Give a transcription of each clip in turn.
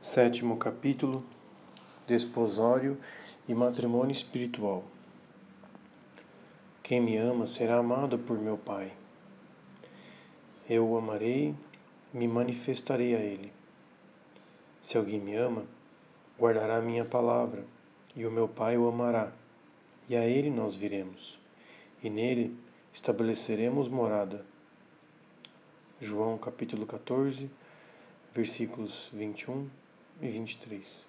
Sétimo capítulo: Desposório e matrimônio espiritual. Quem me ama será amado por meu Pai. Eu o amarei, me manifestarei a ele. Se alguém me ama, guardará a minha palavra, e o meu Pai o amará, e a ele nós viremos, e nele estabeleceremos morada. João capítulo 14, versículos 21 e 23.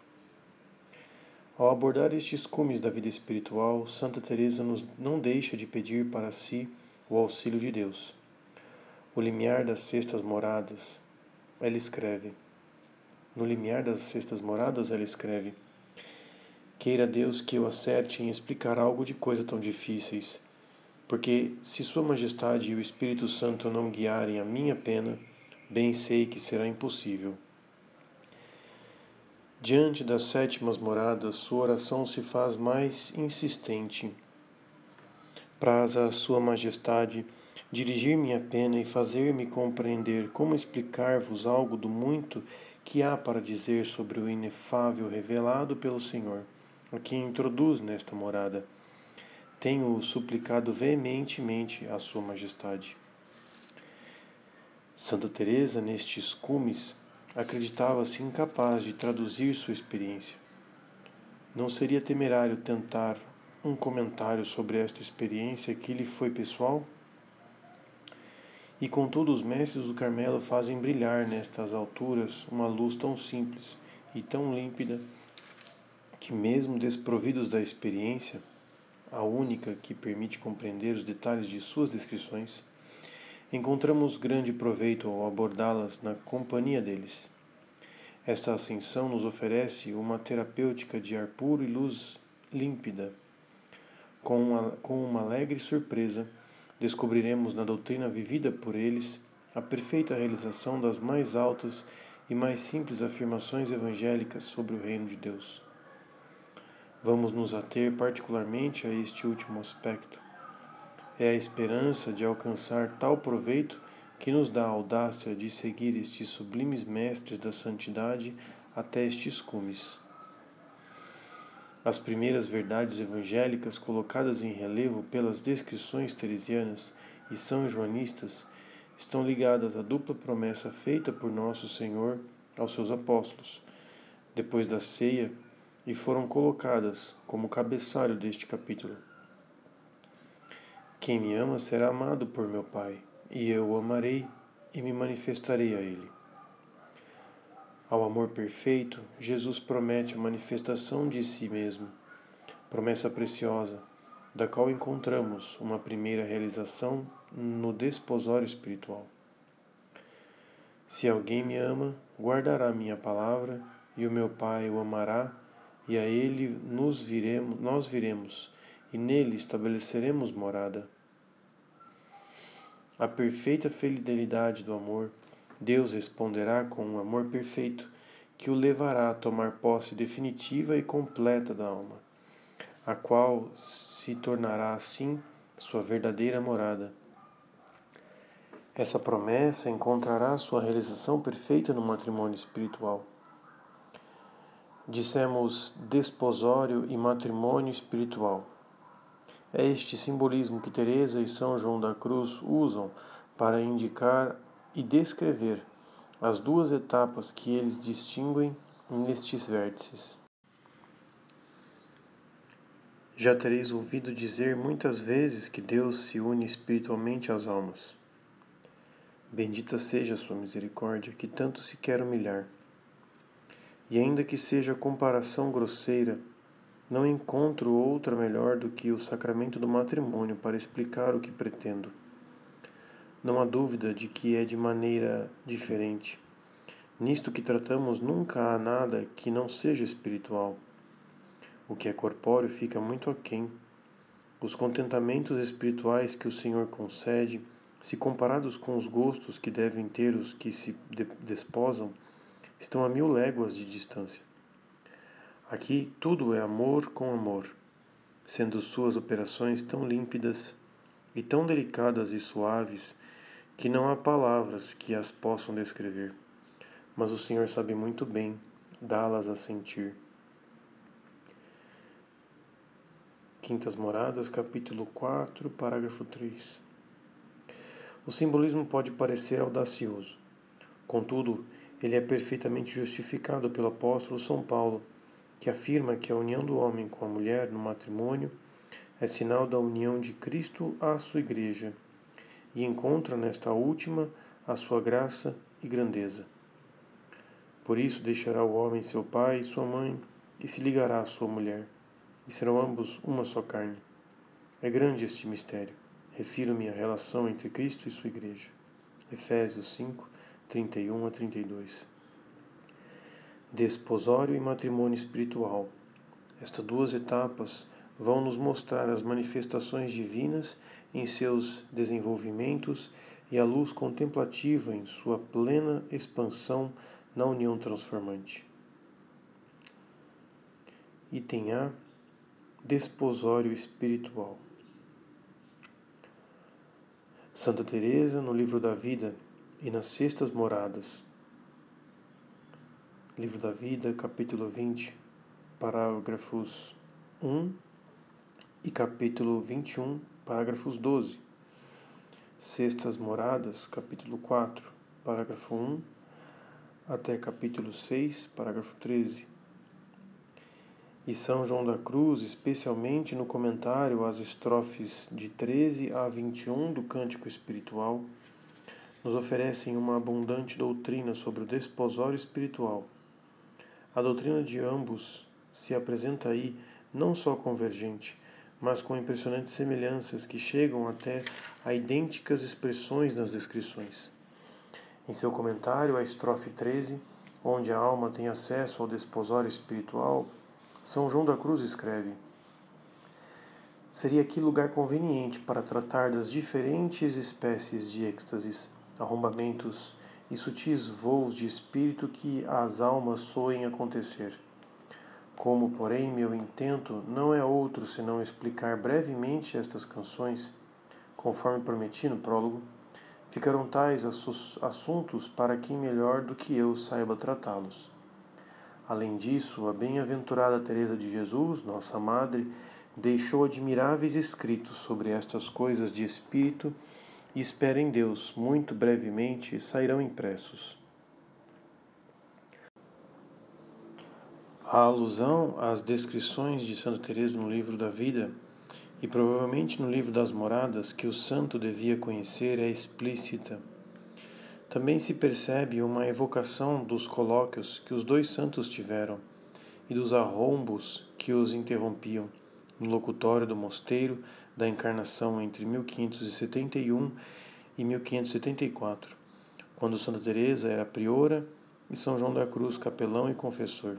Ao abordar estes cumes da vida espiritual, Santa Teresa nos não deixa de pedir para si o auxílio de Deus. O limiar das moradas, ela escreve. No limiar das sextas moradas, ela escreve: Queira Deus que eu acerte em explicar algo de coisa tão difíceis, porque se Sua Majestade e o Espírito Santo não guiarem a minha pena, bem sei que será impossível. Diante das sétimas moradas, sua oração se faz mais insistente. Praz a Sua Majestade dirigir minha pena e fazer-me compreender como explicar-vos algo do muito que há para dizer sobre o inefável revelado pelo Senhor, a quem introduz nesta morada. Tenho suplicado veementemente a Sua Majestade. Santa Teresa, nestes cumes, acreditava-se incapaz de traduzir sua experiência. Não seria temerário tentar um comentário sobre esta experiência que lhe foi pessoal? E contudo, os mestres do Carmelo fazem brilhar nestas alturas uma luz tão simples e tão límpida que, mesmo desprovidos da experiência, a única que permite compreender os detalhes de suas descrições, encontramos grande proveito ao abordá-las na companhia deles. Esta ascensão nos oferece uma terapêutica de ar puro e luz límpida. Com uma, com uma alegre surpresa, descobriremos na doutrina vivida por eles a perfeita realização das mais altas e mais simples afirmações evangélicas sobre o reino de Deus. Vamos nos ater particularmente a este último aspecto é a esperança de alcançar tal proveito que nos dá a audácia de seguir estes sublimes mestres da santidade até estes cumes. As primeiras verdades evangélicas colocadas em relevo pelas descrições teresianas e são joanistas estão ligadas à dupla promessa feita por nosso Senhor aos seus apóstolos, depois da ceia, e foram colocadas como cabeçalho deste capítulo. Quem me ama será amado por meu Pai, e eu o amarei e me manifestarei a ele. Ao amor perfeito, Jesus promete a manifestação de si mesmo, promessa preciosa, da qual encontramos uma primeira realização no desposório espiritual. Se alguém me ama, guardará minha palavra, e o meu Pai o amará, e a ele nos viremos, nós viremos e nele estabeleceremos morada. A perfeita fidelidade do amor, Deus responderá com um amor perfeito que o levará a tomar posse definitiva e completa da alma, a qual se tornará assim sua verdadeira morada. Essa promessa encontrará sua realização perfeita no matrimônio espiritual. Dissemos desposório e matrimônio espiritual. É este simbolismo que Teresa e São João da Cruz usam para indicar e descrever as duas etapas que eles distinguem nestes vértices. Já tereis ouvido dizer muitas vezes que Deus se une espiritualmente às almas. Bendita seja a sua misericórdia, que tanto se quer humilhar. E ainda que seja comparação grosseira, não encontro outra melhor do que o sacramento do matrimônio para explicar o que pretendo. Não há dúvida de que é de maneira diferente. Nisto que tratamos nunca há nada que não seja espiritual. O que é corpóreo fica muito aquém. Os contentamentos espirituais que o Senhor concede, se comparados com os gostos que devem ter os que se desposam, estão a mil léguas de distância. Aqui tudo é amor com amor, sendo suas operações tão límpidas e tão delicadas e suaves que não há palavras que as possam descrever. Mas o Senhor sabe muito bem dá-las a sentir. Quintas Moradas, capítulo 4, parágrafo 3. O simbolismo pode parecer audacioso, contudo, ele é perfeitamente justificado pelo apóstolo São Paulo, que afirma que a união do homem com a mulher no matrimônio é sinal da união de Cristo à sua igreja e encontra nesta última a sua graça e grandeza. Por isso deixará o homem seu pai e sua mãe e se ligará à sua mulher, e serão ambos uma só carne. É grande este mistério. Refiro-me à relação entre Cristo e sua igreja. Efésios 5, 31 a 32. Desposório e matrimônio espiritual. Estas duas etapas vão nos mostrar as manifestações divinas em seus desenvolvimentos e a luz contemplativa em sua plena expansão na união transformante. Item A Desposório espiritual. Santa Teresa no livro da vida e nas sextas moradas. Livro da Vida, capítulo 20, parágrafos 1 e capítulo 21, parágrafos 12. Sextas Moradas, capítulo 4, parágrafo 1 até capítulo 6, parágrafo 13. E São João da Cruz, especialmente no comentário às estrofes de 13 a 21 do Cântico Espiritual, nos oferecem uma abundante doutrina sobre o desposório espiritual. A doutrina de ambos se apresenta aí não só convergente, mas com impressionantes semelhanças que chegam até a idênticas expressões nas descrições. Em seu comentário à estrofe 13, onde a alma tem acesso ao desposório espiritual, São João da Cruz escreve: Seria aqui lugar conveniente para tratar das diferentes espécies de êxtases arrombamentos e sutis voos de espírito que às almas soem acontecer. Como, porém, meu intento não é outro senão explicar brevemente estas canções, conforme prometi no prólogo, ficarão tais assuntos para quem melhor do que eu saiba tratá-los. Além disso, a bem-aventurada Teresa de Jesus, nossa madre, deixou admiráveis escritos sobre estas coisas de espírito e espero em Deus, muito brevemente sairão impressos. A alusão às descrições de Santa Teresa no livro da vida e provavelmente no livro das moradas que o santo devia conhecer é explícita. Também se percebe uma evocação dos colóquios que os dois santos tiveram e dos arrombos que os interrompiam no locutório do mosteiro da encarnação entre 1571 e 1574, quando Santa Teresa era priora e São João da Cruz capelão e confessor.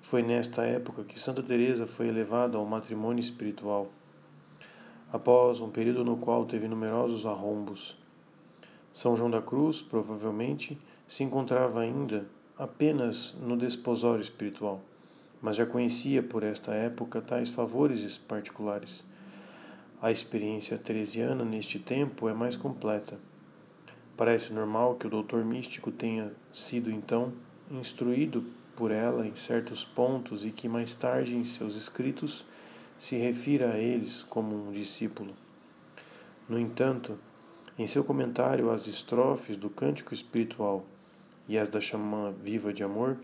Foi nesta época que Santa Teresa foi elevada ao matrimônio espiritual, após um período no qual teve numerosos arrombos. São João da Cruz, provavelmente, se encontrava ainda apenas no desposório espiritual, mas já conhecia por esta época tais favores particulares. A experiência teresiana neste tempo é mais completa. Parece normal que o doutor místico tenha sido então instruído por ela em certos pontos e que mais tarde em seus escritos se refira a eles como um discípulo. No entanto, em seu comentário às estrofes do Cântico Espiritual e às da Xamã Viva de Amor,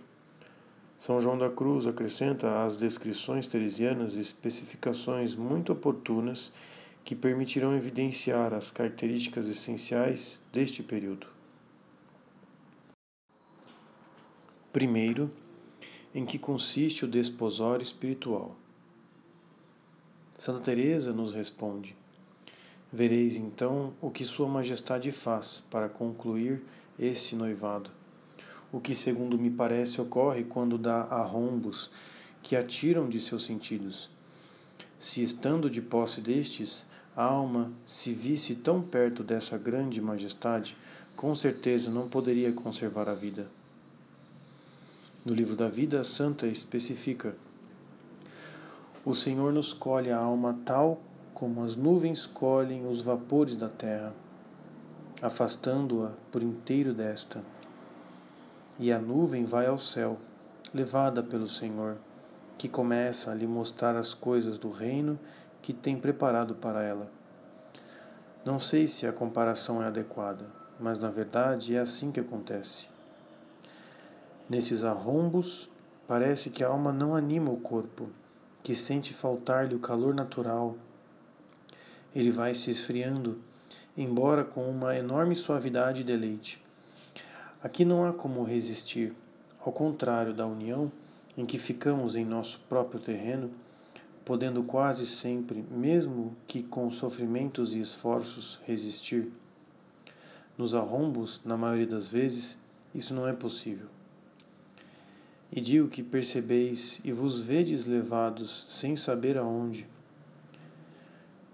São João da Cruz acrescenta às descrições teresianas especificações muito oportunas que permitirão evidenciar as características essenciais deste período. Primeiro, em que consiste o desposório espiritual? Santa Teresa nos responde: Vereis então o que Sua Majestade faz para concluir esse noivado. O que, segundo me parece, ocorre quando dá arrombos que atiram de seus sentidos. Se estando de posse destes, a alma, se visse tão perto dessa grande majestade, com certeza não poderia conservar a vida. No livro da vida, a santa especifica: O Senhor nos colhe a alma tal como as nuvens colhem os vapores da terra, afastando-a por inteiro desta. E a nuvem vai ao céu, levada pelo Senhor, que começa a lhe mostrar as coisas do reino que tem preparado para ela. Não sei se a comparação é adequada, mas na verdade é assim que acontece. Nesses arrombos, parece que a alma não anima o corpo, que sente faltar-lhe o calor natural. Ele vai se esfriando, embora com uma enorme suavidade e deleite. Aqui não há como resistir, ao contrário da união, em que ficamos em nosso próprio terreno, podendo quase sempre, mesmo que com sofrimentos e esforços, resistir. Nos arrombos, na maioria das vezes, isso não é possível. E digo que percebeis e vos vedes levados sem saber aonde.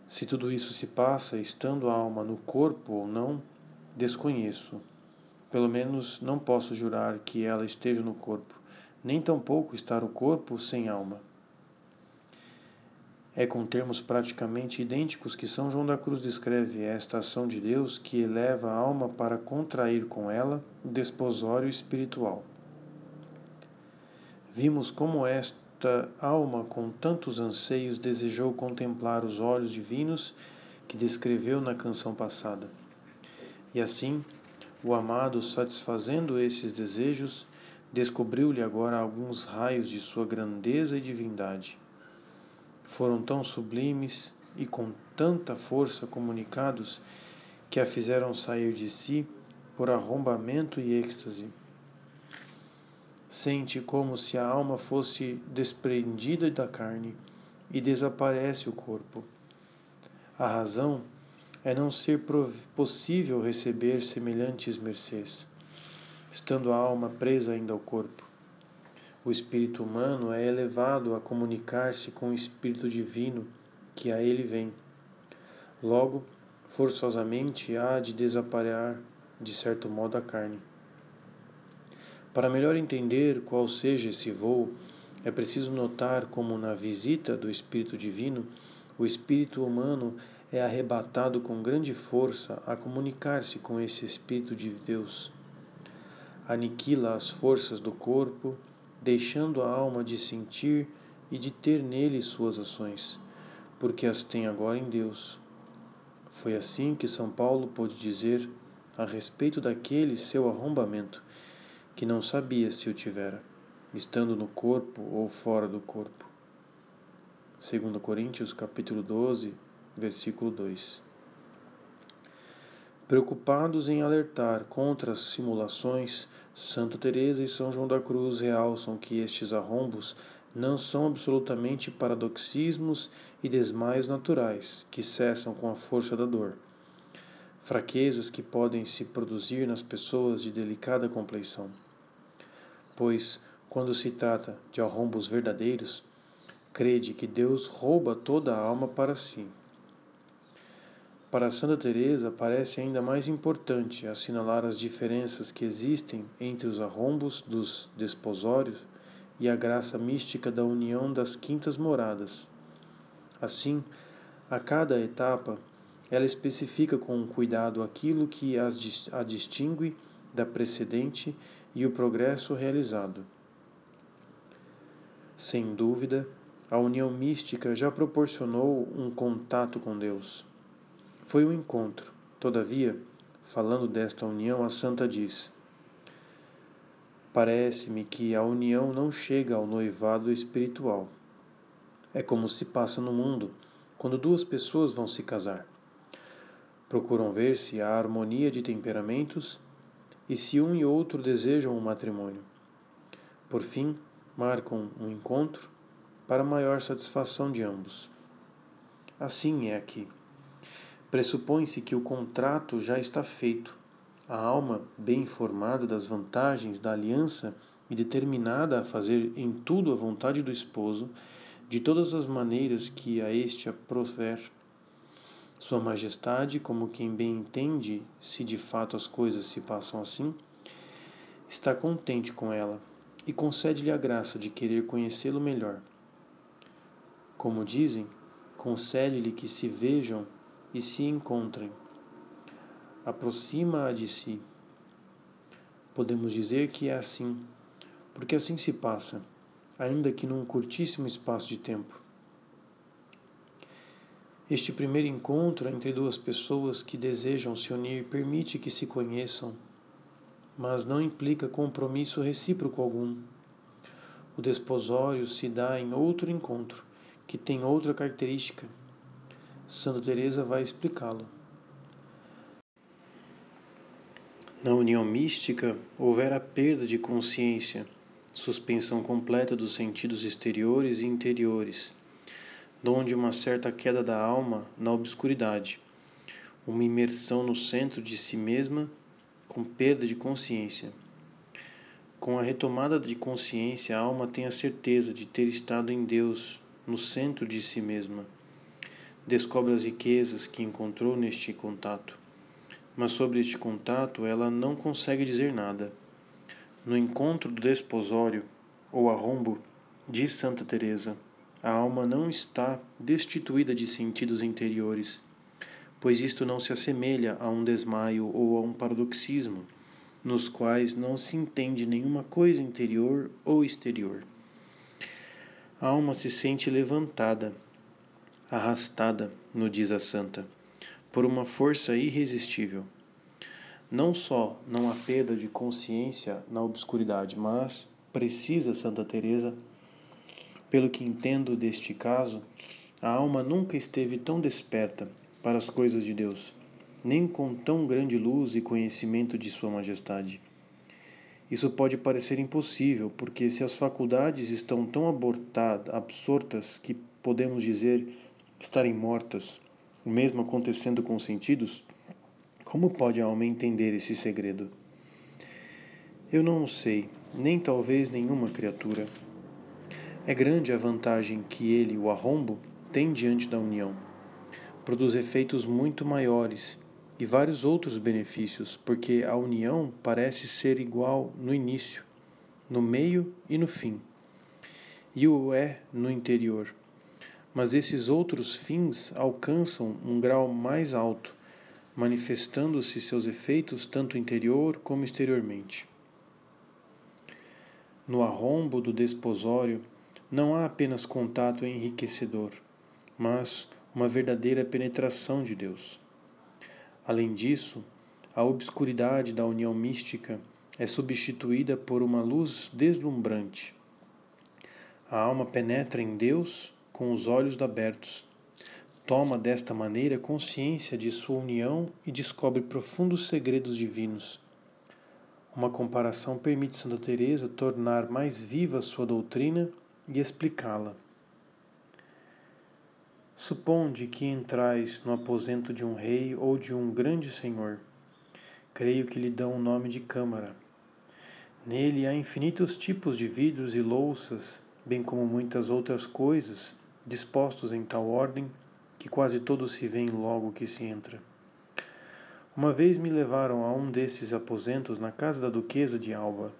Se tudo isso se passa estando a alma no corpo ou não, desconheço. Pelo menos não posso jurar que ela esteja no corpo, nem tampouco estar o corpo sem alma. É com termos praticamente idênticos que São João da Cruz descreve esta ação de Deus que eleva a alma para contrair com ela o desposório espiritual. Vimos como esta alma, com tantos anseios, desejou contemplar os olhos divinos que descreveu na canção passada. E assim, o amado, satisfazendo esses desejos, descobriu-lhe agora alguns raios de sua grandeza e divindade foram tão sublimes e com tanta força comunicados que a fizeram sair de si por arrombamento e êxtase. Sente como se a alma fosse desprendida da carne e desaparece o corpo. A razão é não ser possível receber semelhantes mercês, estando a alma presa ainda ao corpo. O espírito humano é elevado a comunicar-se com o espírito divino que a ele vem. Logo, forçosamente há de desaparecer, de certo modo, a carne. Para melhor entender qual seja esse voo, é preciso notar como na visita do Espírito Divino, o espírito humano é arrebatado com grande força a comunicar-se com esse Espírito de Deus. Aniquila as forças do corpo deixando a alma de sentir e de ter nele suas ações, porque as tem agora em Deus. Foi assim que São Paulo pôde dizer a respeito daquele seu arrombamento, que não sabia se o tivera, estando no corpo ou fora do corpo. 2 Coríntios capítulo 12, versículo 2. Preocupados em alertar contra as simulações, Santa Teresa e São João da Cruz realçam que estes arrombos não são absolutamente paradoxismos e desmaios naturais, que cessam com a força da dor. Fraquezas que podem se produzir nas pessoas de delicada compleição. Pois, quando se trata de arrombos verdadeiros, crede que Deus rouba toda a alma para si. Para Santa Teresa parece ainda mais importante assinalar as diferenças que existem entre os arrombos dos desposórios e a graça mística da união das quintas moradas. Assim, a cada etapa, ela especifica com cuidado aquilo que as, a distingue da precedente e o progresso realizado. Sem dúvida, a união mística já proporcionou um contato com Deus foi um encontro. Todavia, falando desta união, a santa diz: Parece-me que a união não chega ao noivado espiritual. É como se passa no mundo quando duas pessoas vão se casar. Procuram ver se há harmonia de temperamentos e se um e outro desejam um matrimônio. Por fim, marcam um encontro para maior satisfação de ambos. Assim é aqui. Pressupõe-se que o contrato já está feito. A alma, bem informada das vantagens da aliança e determinada a fazer em tudo a vontade do esposo, de todas as maneiras que a este aprover, Sua Majestade, como quem bem entende se de fato as coisas se passam assim, está contente com ela e concede-lhe a graça de querer conhecê-lo melhor. Como dizem, concede-lhe que se vejam e se encontrem. Aproxima-a de si. Podemos dizer que é assim, porque assim se passa, ainda que num curtíssimo espaço de tempo. Este primeiro encontro entre duas pessoas que desejam se unir permite que se conheçam, mas não implica compromisso recíproco algum. O desposório se dá em outro encontro, que tem outra característica. Santa Teresa vai explicá-lo. Na união mística, houver a perda de consciência, suspensão completa dos sentidos exteriores e interiores donde uma certa queda da alma na obscuridade, uma imersão no centro de si mesma com perda de consciência. Com a retomada de consciência, a alma tem a certeza de ter estado em Deus, no centro de si mesma. Descobre as riquezas que encontrou neste contato, mas sobre este contato ela não consegue dizer nada. No encontro do desposório, ou arrombo, diz Santa Teresa, a alma não está destituída de sentidos interiores, pois isto não se assemelha a um desmaio ou a um parodoxismo, nos quais não se entende nenhuma coisa interior ou exterior. A alma se sente levantada, arrastada, no diz a santa, por uma força irresistível. Não só não há perda de consciência na obscuridade, mas precisa Santa Teresa pelo que entendo deste caso, a alma nunca esteve tão desperta para as coisas de Deus, nem com tão grande luz e conhecimento de Sua Majestade. Isso pode parecer impossível, porque se as faculdades estão tão abortadas, absortas, que podemos dizer estarem mortas, o mesmo acontecendo com os sentidos, como pode a alma entender esse segredo? Eu não o sei, nem talvez nenhuma criatura. É grande a vantagem que ele, o arrombo, tem diante da união. Produz efeitos muito maiores e vários outros benefícios, porque a união parece ser igual no início, no meio e no fim. E o é no interior. Mas esses outros fins alcançam um grau mais alto, manifestando-se seus efeitos tanto interior como exteriormente. No arrombo do desposório, não há apenas contato enriquecedor, mas uma verdadeira penetração de Deus. Além disso, a obscuridade da união mística é substituída por uma luz deslumbrante. A alma penetra em Deus com os olhos abertos. Toma desta maneira consciência de sua união e descobre profundos segredos divinos. Uma comparação permite Santa Teresa tornar mais viva sua doutrina e explicá-la. Suponde que entrais no aposento de um rei ou de um grande senhor. Creio que lhe dão o nome de câmara. Nele há infinitos tipos de vidros e louças, bem como muitas outras coisas, dispostos em tal ordem que quase todos se veem logo que se entra. Uma vez me levaram a um desses aposentos na casa da duquesa de Alba.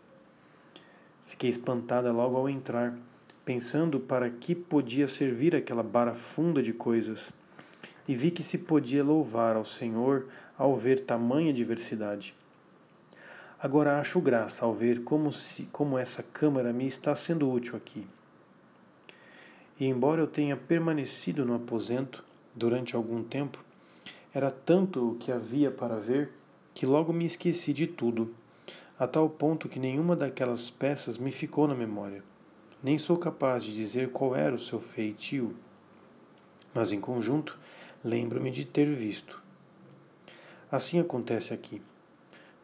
Fiquei espantada logo ao entrar pensando para que podia servir aquela barafunda de coisas, e vi que se podia louvar ao Senhor ao ver tamanha diversidade. Agora acho graça ao ver como, se, como essa câmara me está sendo útil aqui. E embora eu tenha permanecido no aposento durante algum tempo, era tanto o que havia para ver que logo me esqueci de tudo, a tal ponto que nenhuma daquelas peças me ficou na memória nem sou capaz de dizer qual era o seu feitio, mas em conjunto lembro-me de ter visto. Assim acontece aqui.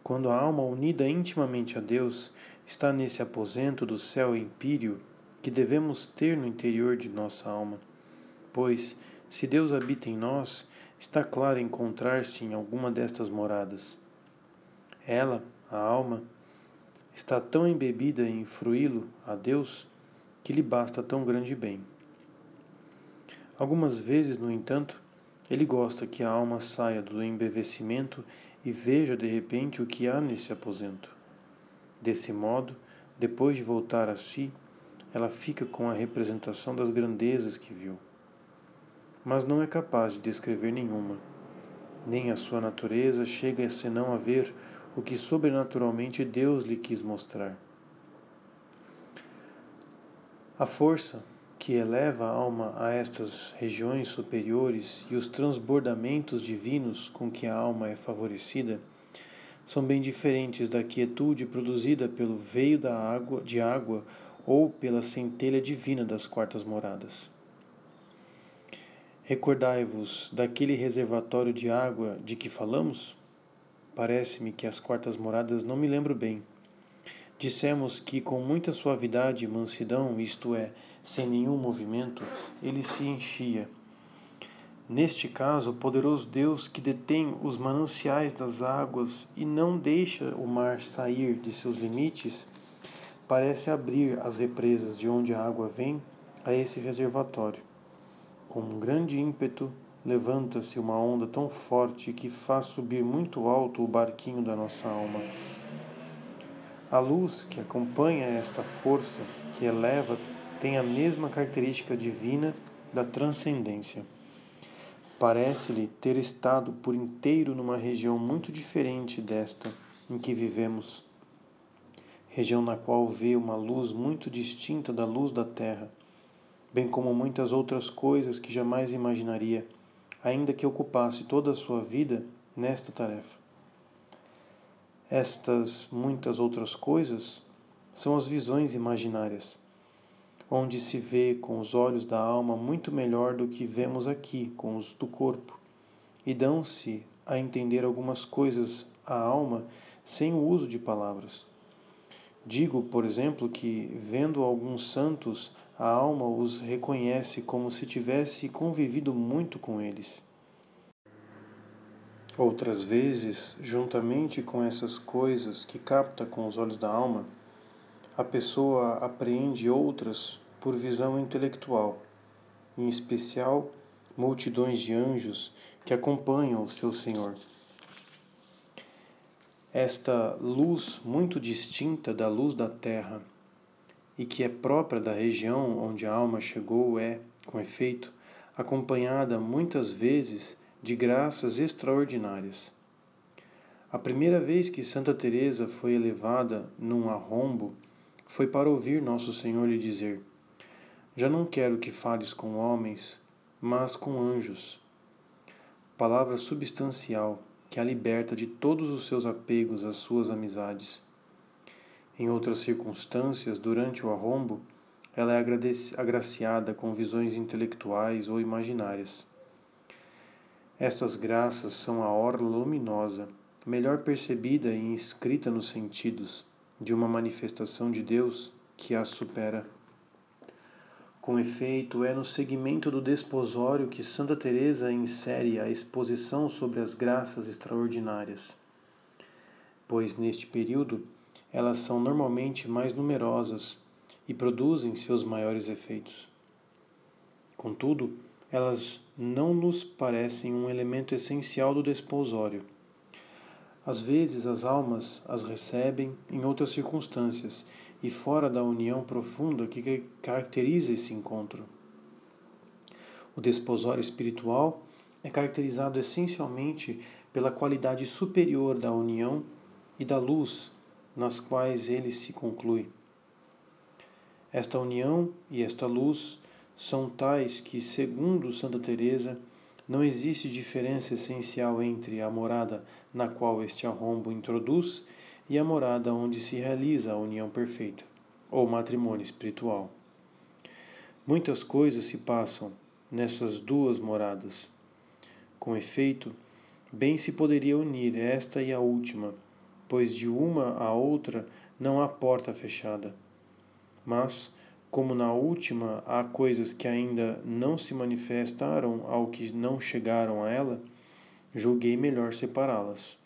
Quando a alma unida intimamente a Deus está nesse aposento do céu empírio que devemos ter no interior de nossa alma, pois, se Deus habita em nós, está claro encontrar-se em alguma destas moradas. Ela, a alma, está tão embebida em fruí-lo a Deus que lhe basta tão grande bem. Algumas vezes, no entanto, ele gosta que a alma saia do embevecimento e veja de repente o que há nesse aposento. Desse modo, depois de voltar a si, ela fica com a representação das grandezas que viu. Mas não é capaz de descrever nenhuma, nem a sua natureza chega senão a ver o que sobrenaturalmente Deus lhe quis mostrar. A força que eleva a alma a estas regiões superiores e os transbordamentos divinos com que a alma é favorecida são bem diferentes da quietude produzida pelo veio da água, de água ou pela centelha divina das quartas moradas. Recordai-vos daquele reservatório de água de que falamos? Parece-me que as quartas moradas não me lembro bem. Dissemos que com muita suavidade e mansidão, isto é, sem nenhum movimento, ele se enchia Neste caso, o poderoso Deus que detém os mananciais das águas e não deixa o mar sair de seus limites, parece abrir as represas de onde a água vem a esse reservatório. Com um grande ímpeto, levanta-se uma onda tão forte que faz subir muito alto o barquinho da nossa alma. A luz que acompanha esta força que eleva tem a mesma característica divina da transcendência. Parece-lhe ter estado por inteiro numa região muito diferente desta em que vivemos, região na qual vê uma luz muito distinta da luz da terra, bem como muitas outras coisas que jamais imaginaria, ainda que ocupasse toda a sua vida nesta tarefa. Estas muitas outras coisas são as visões imaginárias onde se vê com os olhos da alma muito melhor do que vemos aqui com os do corpo, e dão-se a entender algumas coisas à alma sem o uso de palavras. Digo, por exemplo, que, vendo alguns santos, a alma os reconhece como se tivesse convivido muito com eles. Outras vezes, juntamente com essas coisas que capta com os olhos da alma, a pessoa apreende outras por visão intelectual, em especial multidões de anjos que acompanham o seu Senhor. Esta luz muito distinta da luz da terra e que é própria da região onde a alma chegou é, com efeito, acompanhada muitas vezes de graças extraordinárias. A primeira vez que Santa Teresa foi elevada num arrombo foi para ouvir nosso Senhor lhe dizer: Já não quero que fales com homens, mas com anjos. Palavra substancial que a liberta de todos os seus apegos às suas amizades. Em outras circunstâncias, durante o arrombo, ela é agraciada com visões intelectuais ou imaginárias. Estas graças são a orla luminosa, melhor percebida e inscrita nos sentidos, de uma manifestação de Deus que a supera. Com efeito, é no segmento do desposório que Santa Teresa insere a exposição sobre as graças extraordinárias, pois neste período elas são normalmente mais numerosas e produzem seus maiores efeitos. Contudo, elas não nos parecem um elemento essencial do desposório às vezes as almas as recebem em outras circunstâncias e fora da união profunda que caracteriza esse encontro. O desposório espiritual é caracterizado essencialmente pela qualidade superior da união e da luz nas quais ele se conclui. Esta união e esta luz são tais que, segundo Santa Teresa, não existe diferença essencial entre a morada na qual este arrombo introduz e a morada onde se realiza a união perfeita, ou matrimônio espiritual. Muitas coisas se passam nessas duas moradas. Com efeito, bem se poderia unir esta e a última, pois de uma a outra não há porta fechada. Mas, como na última há coisas que ainda não se manifestaram ao que não chegaram a ela, julguei melhor separá-las.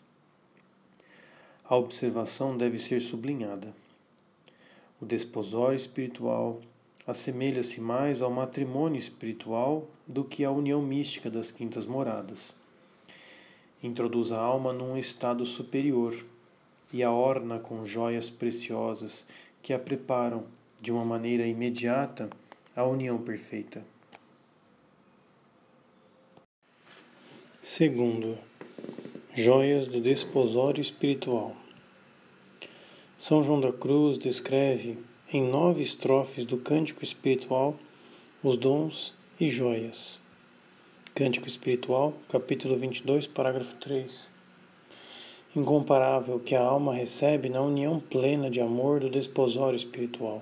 A observação deve ser sublinhada. O desposório espiritual assemelha-se mais ao matrimônio espiritual do que à união mística das quintas moradas. Introduz a alma num estado superior e a orna com joias preciosas que a preparam de uma maneira imediata a união perfeita. Segundo, joias do desposório espiritual. São João da Cruz descreve em nove estrofes do Cântico Espiritual os dons e joias. Cântico Espiritual, capítulo 22, parágrafo 3. Incomparável que a alma recebe na união plena de amor do desposório espiritual.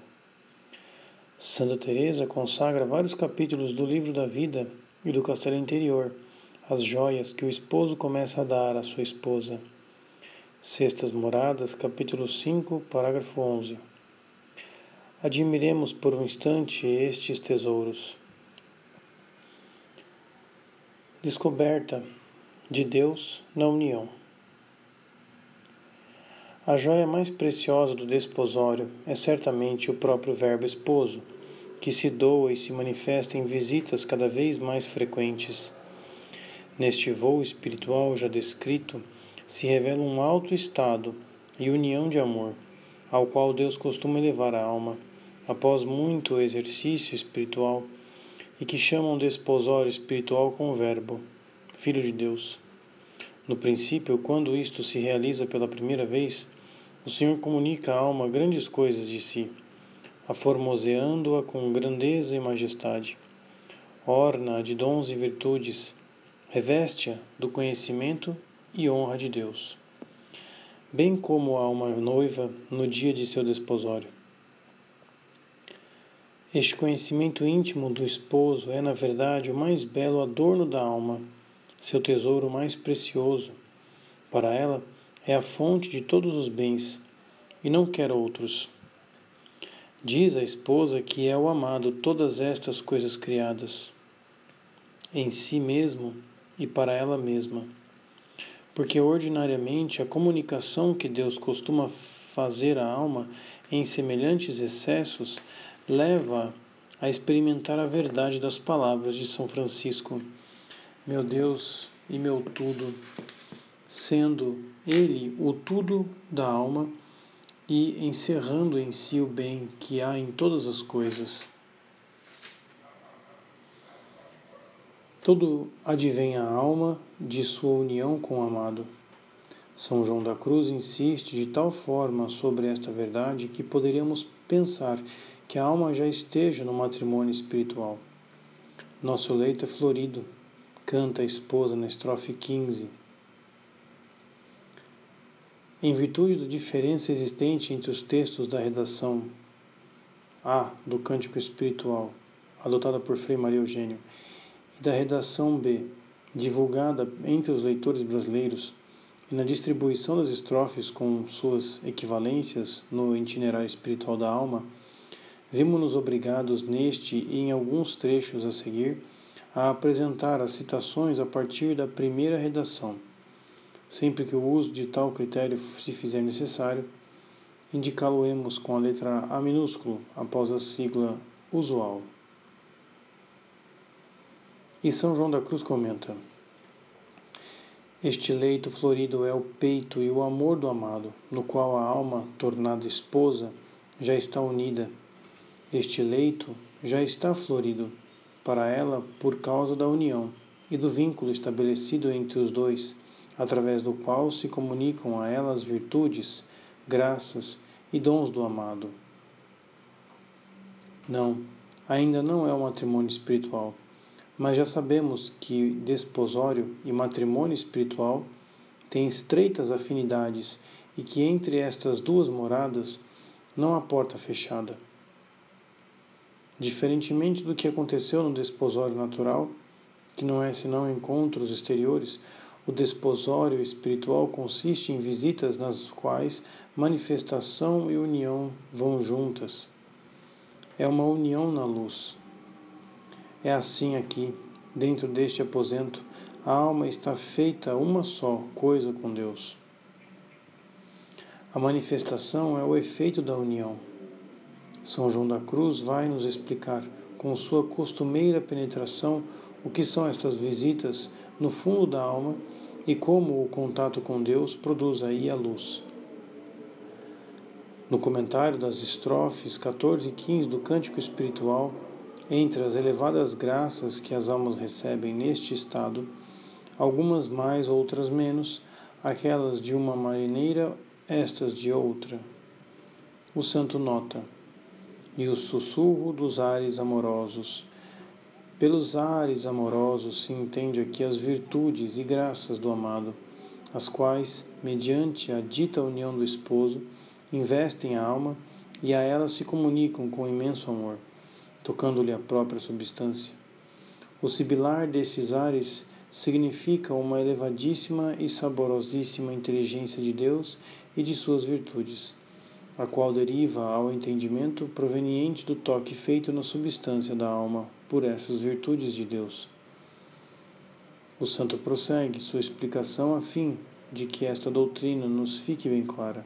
Santa Teresa consagra vários capítulos do livro da vida e do castelo interior, as joias que o esposo começa a dar à sua esposa. Sextas Moradas, capítulo 5, parágrafo 11. Admiremos por um instante estes tesouros. Descoberta de Deus na união. A joia mais preciosa do desposório é certamente o próprio Verbo esposo, que se doa e se manifesta em visitas cada vez mais frequentes. Neste voo espiritual já descrito, se revela um alto estado e união de amor, ao qual Deus costuma elevar a alma, após muito exercício espiritual, e que chamam de desposório espiritual com o Verbo, Filho de Deus. No princípio, quando isto se realiza pela primeira vez, o Senhor comunica à alma grandes coisas de si, aformoseando-a com grandeza e majestade. Orna-a de dons e virtudes, reveste-a do conhecimento e honra de Deus, bem como a uma noiva no dia de seu desposório. Este conhecimento íntimo do esposo é, na verdade, o mais belo adorno da alma, seu tesouro mais precioso. Para ela, é a fonte de todos os bens e não quer outros. Diz a esposa que é o amado todas estas coisas criadas, em si mesmo e para ela mesma porque ordinariamente a comunicação que Deus costuma fazer à alma em semelhantes excessos leva a experimentar a verdade das palavras de São Francisco. Meu Deus e meu tudo, sendo Ele o tudo da alma e encerrando em si o bem que há em todas as coisas. Tudo advém a alma de sua união com o amado. São João da Cruz insiste de tal forma sobre esta verdade que poderíamos pensar que a alma já esteja no matrimônio espiritual. Nosso leito é florido, canta a esposa na estrofe 15. Em virtude da diferença existente entre os textos da redação A do Cântico Espiritual, adotada por Frei Maria Eugênio, da redação B, divulgada entre os leitores brasileiros, e na distribuição das estrofes com suas equivalências no itinerário espiritual da alma, vimos-nos obrigados neste e em alguns trechos a seguir a apresentar as citações a partir da primeira redação, sempre que o uso de tal critério se fizer necessário, indicá-lo-emos com a letra A minúsculo após a sigla usual. E São João da Cruz comenta: Este leito florido é o peito e o amor do amado, no qual a alma, tornada esposa, já está unida. Este leito já está florido para ela por causa da união e do vínculo estabelecido entre os dois, através do qual se comunicam a ela as virtudes, graças e dons do amado. Não, ainda não é um matrimônio espiritual mas já sabemos que desposório e matrimônio espiritual têm estreitas afinidades e que entre estas duas moradas não há porta fechada. Diferentemente do que aconteceu no desposório natural, que não é senão encontros exteriores, o desposório espiritual consiste em visitas nas quais manifestação e união vão juntas. É uma união na luz, é assim aqui, dentro deste aposento, a alma está feita uma só coisa com Deus. A manifestação é o efeito da união. São João da Cruz vai nos explicar, com sua costumeira penetração, o que são estas visitas no fundo da alma e como o contato com Deus produz aí a luz. No comentário das estrofes 14 e 15 do Cântico Espiritual, entre as elevadas graças que as almas recebem neste estado, algumas mais, outras menos, aquelas de uma maneira, estas de outra. O santo nota: e o sussurro dos ares amorosos. Pelos ares amorosos se entende aqui as virtudes e graças do amado, as quais, mediante a dita união do esposo, investem a alma e a ela se comunicam com imenso amor, tocando-lhe a própria substância. O sibilar desses ares significa uma elevadíssima e saborosíssima inteligência de Deus e de suas virtudes, a qual deriva ao entendimento proveniente do toque feito na substância da alma por essas virtudes de Deus. O santo prossegue sua explicação a fim de que esta doutrina nos fique bem clara.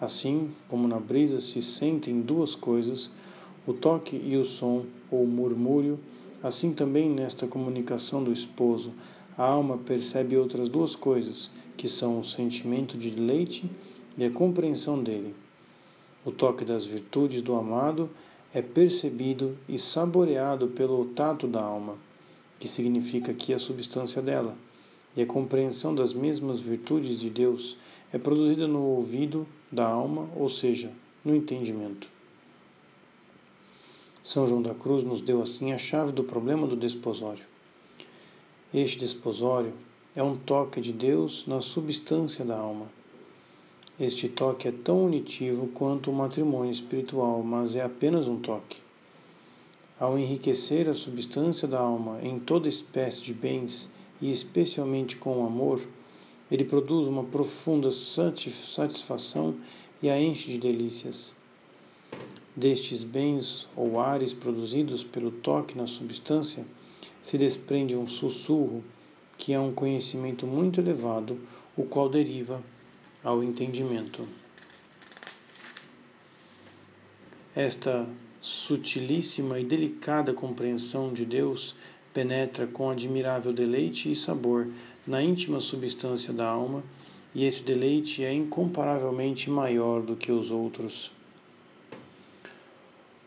Assim como na brisa se sentem duas coisas, o toque e o som, ou murmúrio, Assim também nesta comunicação do esposo, a alma percebe outras duas coisas, que são o sentimento de deleite e a compreensão dele. O toque das virtudes do amado é percebido e saboreado pelo tato da alma, que significa aqui a substância dela, e a compreensão das mesmas virtudes de Deus é produzida no ouvido da alma, ou seja, no entendimento. São João da Cruz nos deu assim a chave do problema do desposório. Este desposório é um toque de Deus na substância da alma. Este toque é tão unitivo quanto o matrimônio espiritual, mas é apenas um toque. Ao enriquecer a substância da alma em toda espécie de bens, e especialmente com o amor, ele produz uma profunda satisfação e a enche de delícias. Destes bens ou ares produzidos pelo toque na substância, se desprende um sussurro, que é um conhecimento muito elevado, o qual deriva ao entendimento. Esta sutilíssima e delicada compreensão de Deus penetra com admirável deleite e sabor na íntima substância da alma, e esse deleite é incomparavelmente maior do que os outros.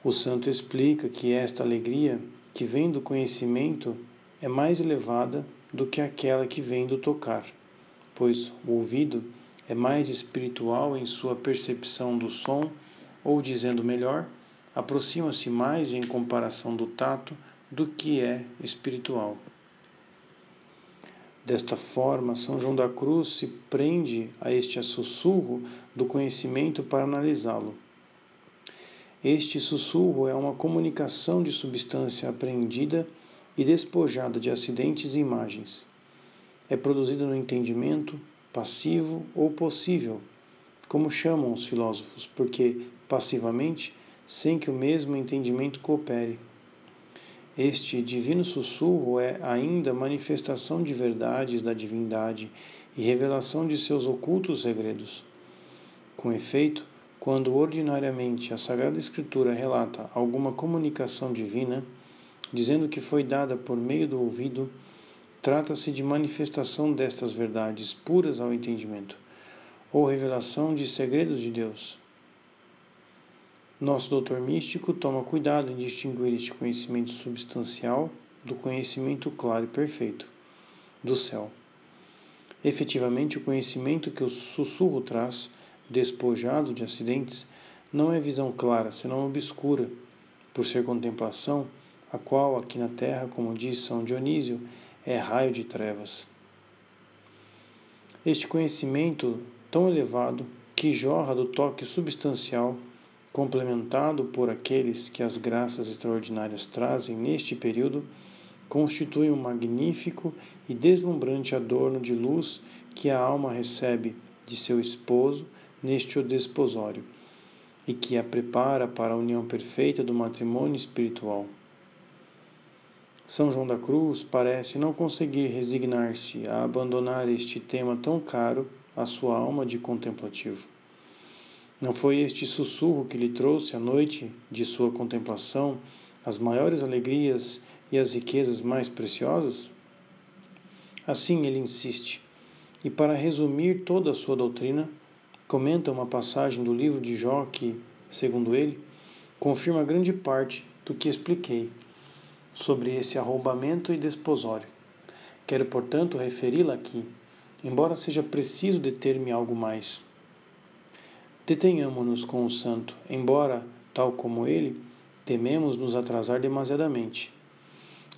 O santo explica que esta alegria que vem do conhecimento é mais elevada do que aquela que vem do tocar, pois o ouvido é mais espiritual em sua percepção do som, ou dizendo melhor, aproxima-se mais em comparação do tato do que é espiritual. Desta forma, São João da Cruz se prende a este sussurro do conhecimento para analisá-lo. Este sussurro é uma comunicação de substância apreendida e despojada de acidentes e imagens. É produzida no entendimento, passivo ou possível, como chamam os filósofos, porque passivamente, sem que o mesmo entendimento coopere. Este divino sussurro é ainda manifestação de verdades da divindade e revelação de seus ocultos segredos. Com efeito, quando ordinariamente a Sagrada Escritura relata alguma comunicação divina, dizendo que foi dada por meio do ouvido, trata-se de manifestação destas verdades puras ao entendimento, ou revelação de segredos de Deus. Nosso doutor místico toma cuidado em distinguir este conhecimento substancial do conhecimento claro e perfeito do céu. Efetivamente, o conhecimento que o sussurro traz despojado de acidentes, não é visão clara, senão obscura, por ser contemplação, a qual aqui na terra, como diz São Dionísio, é raio de trevas. Este conhecimento tão elevado, que jorra do toque substancial, complementado por aqueles que as graças extraordinárias trazem neste período, constitui um magnífico e deslumbrante adorno de luz que a alma recebe de seu esposo neste desposório e que a prepara para a união perfeita do matrimônio espiritual. São João da Cruz parece não conseguir resignar-se a abandonar este tema tão caro à sua alma de contemplativo. Não foi este sussurro que lhe trouxe à noite de sua contemplação as maiores alegrias e as riquezas mais preciosas? Assim ele insiste, e para resumir toda a sua doutrina, comenta uma passagem do livro de Jó que, segundo ele, confirma grande parte do que expliquei sobre esse arrombamento e desposório. Quero, portanto, referi-la aqui, embora seja preciso deter-me algo mais. Detenhamo-nos com o santo, embora tal como ele, tememos nos atrasar demasiadamente.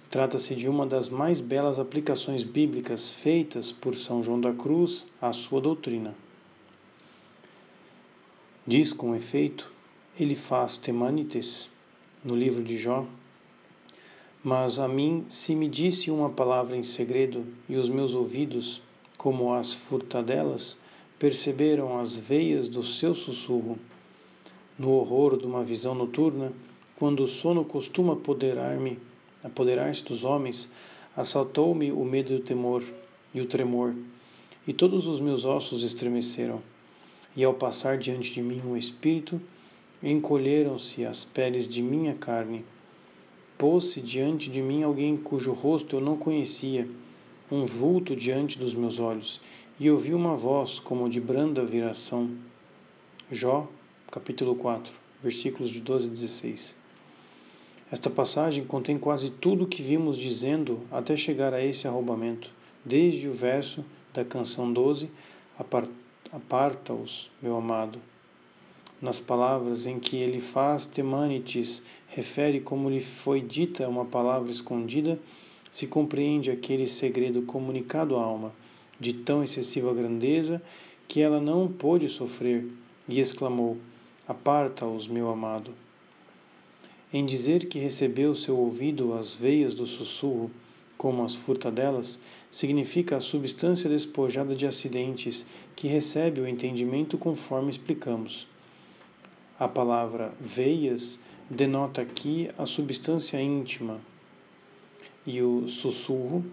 Trata-se de uma das mais belas aplicações bíblicas feitas por São João da Cruz à sua doutrina. Diz com efeito, ele faz temanites, no livro de Jó, mas a mim, se me disse uma palavra em segredo, e os meus ouvidos, como as furtadelas, perceberam as veias do seu sussurro. No horror de uma visão noturna, quando o sono costuma apoderar-me, apoderar-se dos homens, assaltou-me o medo e o temor e o tremor, e todos os meus ossos estremeceram. E ao passar diante de mim um espírito, encolheram-se as peles de minha carne Pôs-se diante de mim alguém cujo rosto eu não conhecia, um vulto diante dos meus olhos, e ouvi uma voz como de branda viração. Jó, capítulo 4, versículos de 12 a 16. Esta passagem contém quase tudo o que vimos dizendo até chegar a esse arrombamento, desde o verso da canção 12, Aparta-os, meu amado, nas palavras em que ele faz temanites refere como lhe foi dita uma palavra escondida, se compreende aquele segredo comunicado à alma, de tão excessiva grandeza que ela não pôde sofrer, e exclamou: Aparta-os, meu amado. Em dizer que recebeu seu ouvido as veias do sussurro, como as furtadelas, significa a substância despojada de acidentes que recebe o entendimento conforme explicamos. A palavra veias denota aqui a substância íntima e o sussurro,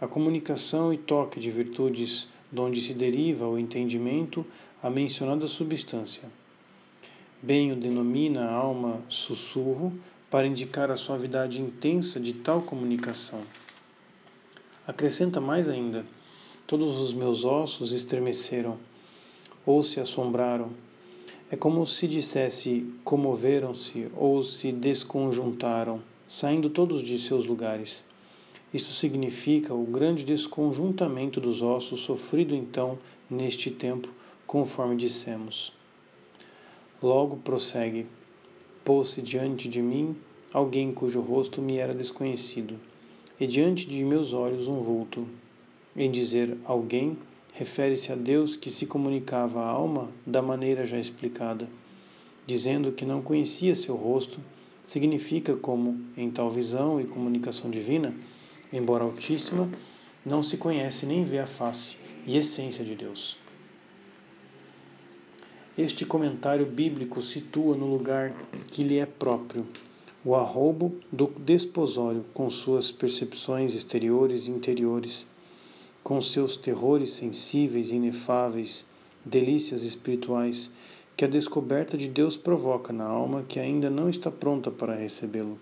a comunicação e toque de virtudes de onde se deriva o entendimento a mencionada substância. Bem o denomina a alma sussurro para indicar a suavidade intensa de tal comunicação. Acrescenta mais ainda: todos os meus ossos estremeceram ou se assombraram é como se dissesse: comoveram-se ou se desconjuntaram, saindo todos de seus lugares. Isto significa o grande desconjuntamento dos ossos sofrido então neste tempo, conforme dissemos. Logo prossegue: Pôs-se diante de mim alguém cujo rosto me era desconhecido, e diante de meus olhos um vulto. Em dizer alguém, refere-se a Deus que se comunicava à alma da maneira já explicada. Dizendo que não conhecia seu rosto, significa como, em tal visão e comunicação divina, embora altíssima, não se conhece nem vê a face e essência de Deus. Este comentário bíblico situa no lugar que lhe é próprio o arrobo do desposório com suas percepções exteriores e interiores com seus terrores sensíveis e inefáveis, delícias espirituais que a descoberta de Deus provoca na alma que ainda não está pronta para recebê-lo.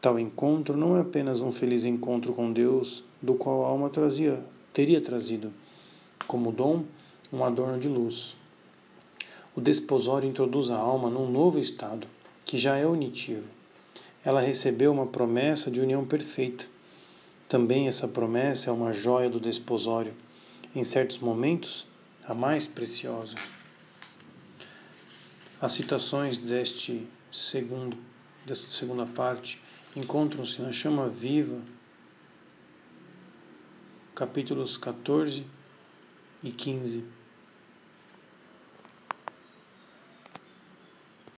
Tal encontro não é apenas um feliz encontro com Deus, do qual a alma trazia, teria trazido, como dom, um adorno de luz. O desposório introduz a alma num novo estado, que já é unitivo. Ela recebeu uma promessa de união perfeita, também essa promessa é uma joia do desposório, em certos momentos, a mais preciosa. As citações deste segundo, desta segunda parte encontram-se na Chama Viva, capítulos 14 e 15.